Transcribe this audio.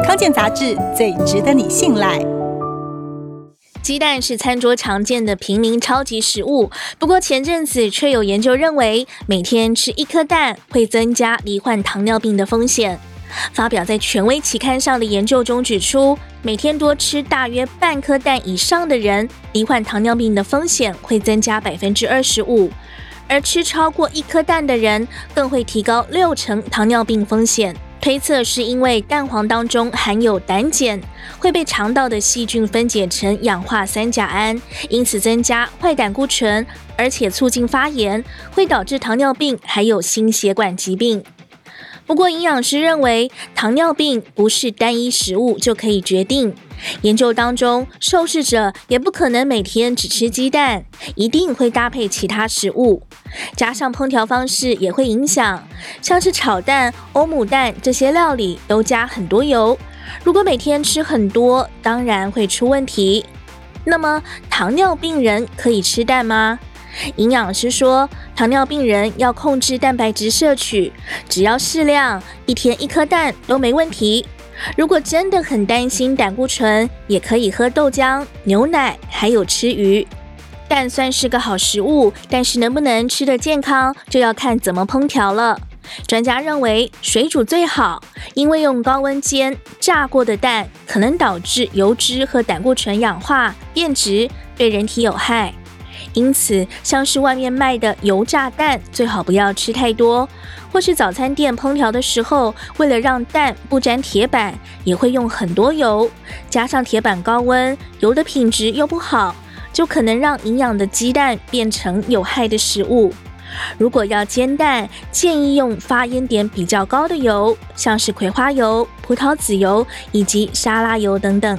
康健杂志最值得你信赖。鸡蛋是餐桌常见的平民超级食物，不过前阵子却有研究认为，每天吃一颗蛋会增加罹患糖尿病的风险。发表在权威期刊上的研究中指出，每天多吃大约半颗蛋以上的人，罹患糖尿病的风险会增加百分之二十五，而吃超过一颗蛋的人，更会提高六成糖尿病风险。推测是因为蛋黄当中含有胆碱，会被肠道的细菌分解成氧化三甲胺，因此增加坏胆固醇，而且促进发炎，会导致糖尿病还有心血管疾病。不过，营养师认为糖尿病不是单一食物就可以决定。研究当中，受试者也不可能每天只吃鸡蛋，一定会搭配其他食物，加上烹调方式也会影响。像是炒蛋、欧姆蛋这些料理都加很多油，如果每天吃很多，当然会出问题。那么，糖尿病人可以吃蛋吗？营养师说，糖尿病人要控制蛋白质摄取，只要适量，一天一颗蛋都没问题。如果真的很担心胆固醇，也可以喝豆浆、牛奶，还有吃鱼。蛋算是个好食物，但是能不能吃得健康，就要看怎么烹调了。专家认为水煮最好，因为用高温煎、炸过的蛋可能导致油脂和胆固醇氧化变质，对人体有害。因此，像是外面卖的油炸蛋，最好不要吃太多；或是早餐店烹调的时候，为了让蛋不沾铁板，也会用很多油，加上铁板高温，油的品质又不好，就可能让营养的鸡蛋变成有害的食物。如果要煎蛋，建议用发烟点比较高的油，像是葵花油、葡萄籽油以及沙拉油等等。